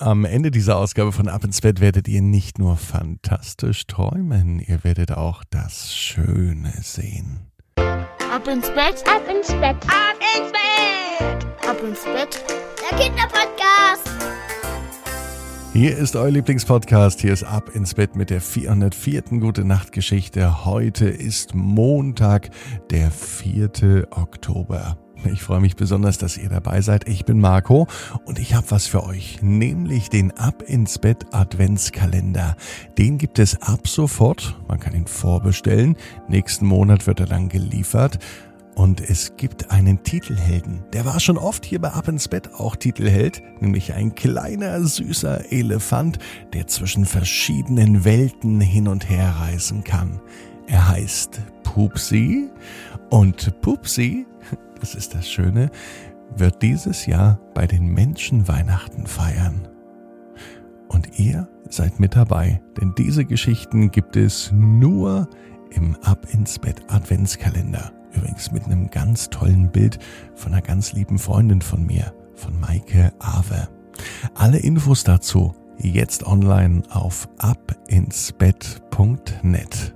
Am Ende dieser Ausgabe von Ab ins Bett werdet ihr nicht nur fantastisch träumen, ihr werdet auch das Schöne sehen. Ab ins Bett, ab ins Bett, ab ins Bett, ab ins Bett, der Kinderpodcast. Hier ist euer Lieblingspodcast. Hier ist Ab ins Bett mit der 404. Gute Nacht Geschichte. Heute ist Montag, der 4. Oktober. Ich freue mich besonders, dass ihr dabei seid. Ich bin Marco und ich habe was für euch, nämlich den Ab ins Bett Adventskalender. Den gibt es ab sofort. Man kann ihn vorbestellen. Nächsten Monat wird er dann geliefert. Und es gibt einen Titelhelden. Der war schon oft hier bei Ab ins Bett auch Titelheld, nämlich ein kleiner, süßer Elefant, der zwischen verschiedenen Welten hin und her reisen kann. Er heißt Pupsi und Pupsi das ist das Schöne, wird dieses Jahr bei den Menschen Weihnachten feiern. Und ihr seid mit dabei, denn diese Geschichten gibt es nur im Ab ins Bett Adventskalender. Übrigens mit einem ganz tollen Bild von einer ganz lieben Freundin von mir, von Maike Awe. Alle Infos dazu jetzt online auf abinsbett.net.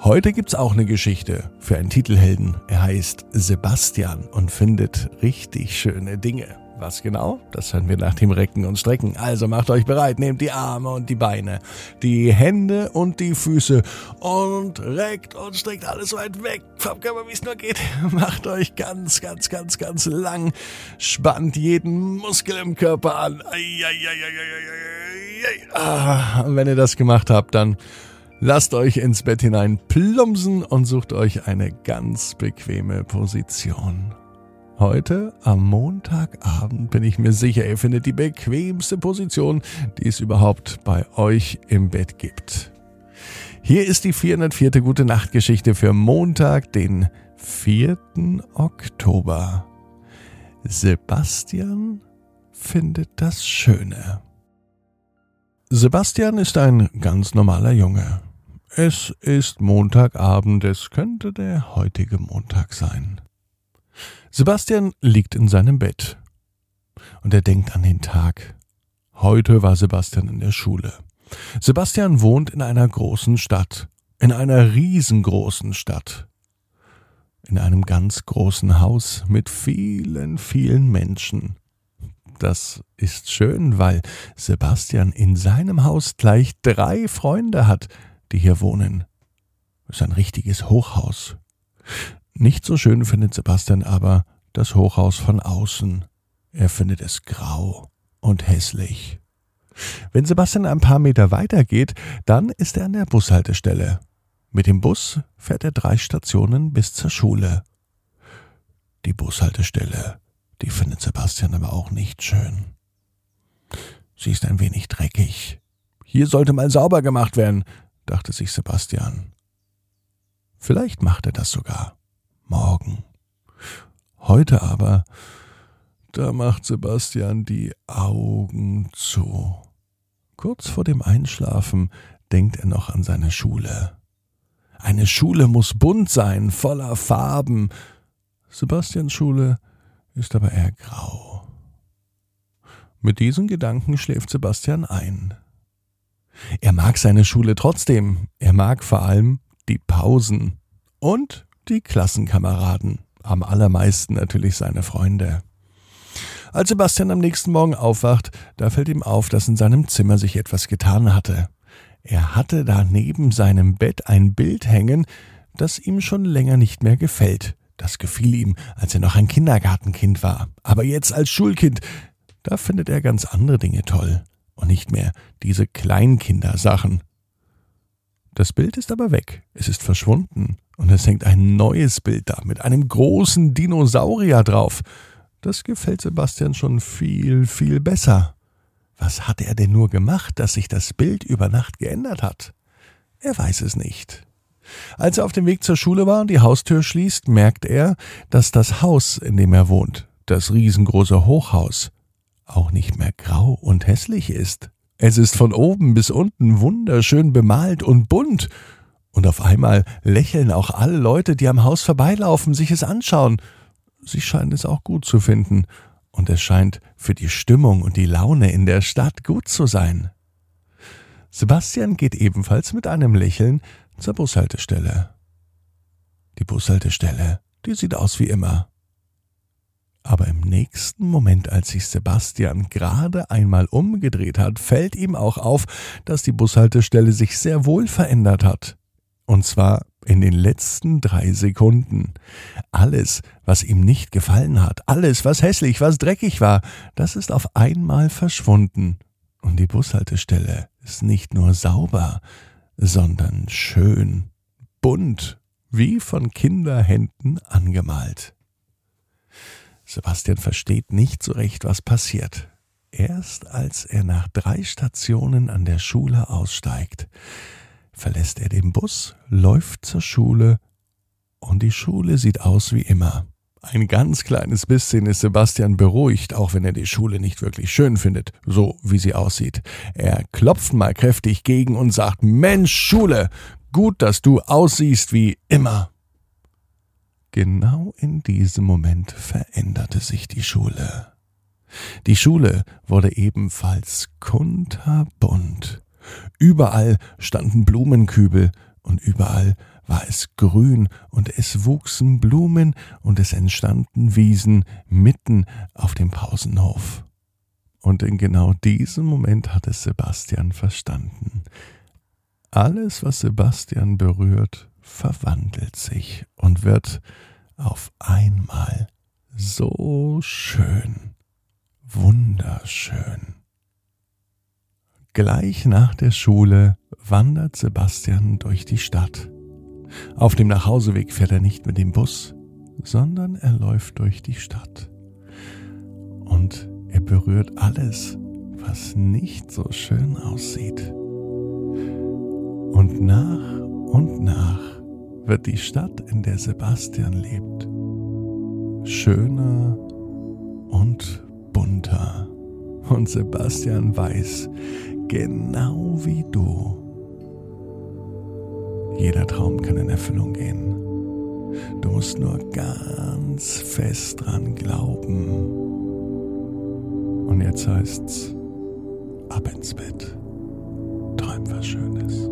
Heute gibt's auch eine Geschichte für einen Titelhelden. Er heißt Sebastian und findet richtig schöne Dinge. Was genau? Das hören wir nach dem Recken und Strecken. Also macht euch bereit, nehmt die Arme und die Beine, die Hände und die Füße und reckt und streckt alles weit weg vom Körper, wie es nur geht. Macht euch ganz, ganz, ganz, ganz lang. Spannt jeden Muskel im Körper an. Ah, und wenn ihr das gemacht habt, dann Lasst euch ins Bett hinein plumpsen und sucht euch eine ganz bequeme Position. Heute am Montagabend bin ich mir sicher, ihr findet die bequemste Position, die es überhaupt bei euch im Bett gibt. Hier ist die 404. Gute Nacht Geschichte für Montag, den 4. Oktober. Sebastian findet das Schöne. Sebastian ist ein ganz normaler Junge. Es ist Montagabend, es könnte der heutige Montag sein. Sebastian liegt in seinem Bett und er denkt an den Tag. Heute war Sebastian in der Schule. Sebastian wohnt in einer großen Stadt, in einer riesengroßen Stadt, in einem ganz großen Haus mit vielen, vielen Menschen. Das ist schön, weil Sebastian in seinem Haus gleich drei Freunde hat, die hier wohnen. Es ist ein richtiges Hochhaus. Nicht so schön findet Sebastian aber das Hochhaus von außen. Er findet es grau und hässlich. Wenn Sebastian ein paar Meter weiter geht, dann ist er an der Bushaltestelle. Mit dem Bus fährt er drei Stationen bis zur Schule. Die Bushaltestelle, die findet Sebastian aber auch nicht schön. Sie ist ein wenig dreckig. Hier sollte mal sauber gemacht werden, dachte sich Sebastian. Vielleicht macht er das sogar morgen. Heute aber, da macht Sebastian die Augen zu. Kurz vor dem Einschlafen denkt er noch an seine Schule. Eine Schule muss bunt sein, voller Farben. Sebastians Schule ist aber eher grau. Mit diesen Gedanken schläft Sebastian ein. Er mag seine Schule trotzdem. Er mag vor allem die Pausen und die Klassenkameraden. Am allermeisten natürlich seine Freunde. Als Sebastian am nächsten Morgen aufwacht, da fällt ihm auf, dass in seinem Zimmer sich etwas getan hatte. Er hatte da neben seinem Bett ein Bild hängen, das ihm schon länger nicht mehr gefällt. Das gefiel ihm, als er noch ein Kindergartenkind war. Aber jetzt als Schulkind, da findet er ganz andere Dinge toll und nicht mehr diese Kleinkindersachen. Das Bild ist aber weg, es ist verschwunden und es hängt ein neues Bild da mit einem großen Dinosaurier drauf. Das gefällt Sebastian schon viel, viel besser. Was hat er denn nur gemacht, dass sich das Bild über Nacht geändert hat? Er weiß es nicht. Als er auf dem Weg zur Schule war und die Haustür schließt, merkt er, dass das Haus, in dem er wohnt, das riesengroße Hochhaus, auch nicht mehr grau und hässlich ist. Es ist von oben bis unten wunderschön bemalt und bunt. Und auf einmal lächeln auch alle Leute, die am Haus vorbeilaufen, sich es anschauen. Sie scheinen es auch gut zu finden. Und es scheint für die Stimmung und die Laune in der Stadt gut zu sein. Sebastian geht ebenfalls mit einem Lächeln zur Bushaltestelle. Die Bushaltestelle, die sieht aus wie immer. Aber im nächsten Moment, als sich Sebastian gerade einmal umgedreht hat, fällt ihm auch auf, dass die Bushaltestelle sich sehr wohl verändert hat. Und zwar in den letzten drei Sekunden. Alles, was ihm nicht gefallen hat, alles, was hässlich, was dreckig war, das ist auf einmal verschwunden. Und die Bushaltestelle ist nicht nur sauber, sondern schön, bunt, wie von Kinderhänden angemalt. Sebastian versteht nicht so recht, was passiert. Erst als er nach drei Stationen an der Schule aussteigt, verlässt er den Bus, läuft zur Schule und die Schule sieht aus wie immer. Ein ganz kleines bisschen ist Sebastian beruhigt, auch wenn er die Schule nicht wirklich schön findet, so wie sie aussieht. Er klopft mal kräftig gegen und sagt, Mensch, Schule, gut, dass du aussiehst wie immer. Genau in diesem Moment veränderte sich die Schule. Die Schule wurde ebenfalls kunterbunt. Überall standen Blumenkübel und überall war es grün und es wuchsen Blumen und es entstanden Wiesen mitten auf dem Pausenhof. Und in genau diesem Moment hat es Sebastian verstanden. Alles, was Sebastian berührt, verwandelt sich und wird auf einmal so schön, wunderschön. Gleich nach der Schule wandert Sebastian durch die Stadt. Auf dem Nachhauseweg fährt er nicht mit dem Bus, sondern er läuft durch die Stadt. Und er berührt alles, was nicht so schön aussieht. Und nach und nach wird die Stadt, in der Sebastian lebt, schöner und bunter. Und Sebastian weiß, genau wie du, jeder Traum kann in Erfüllung gehen. Du musst nur ganz fest dran glauben. Und jetzt heißt's, ab ins Bett. Träum was Schönes.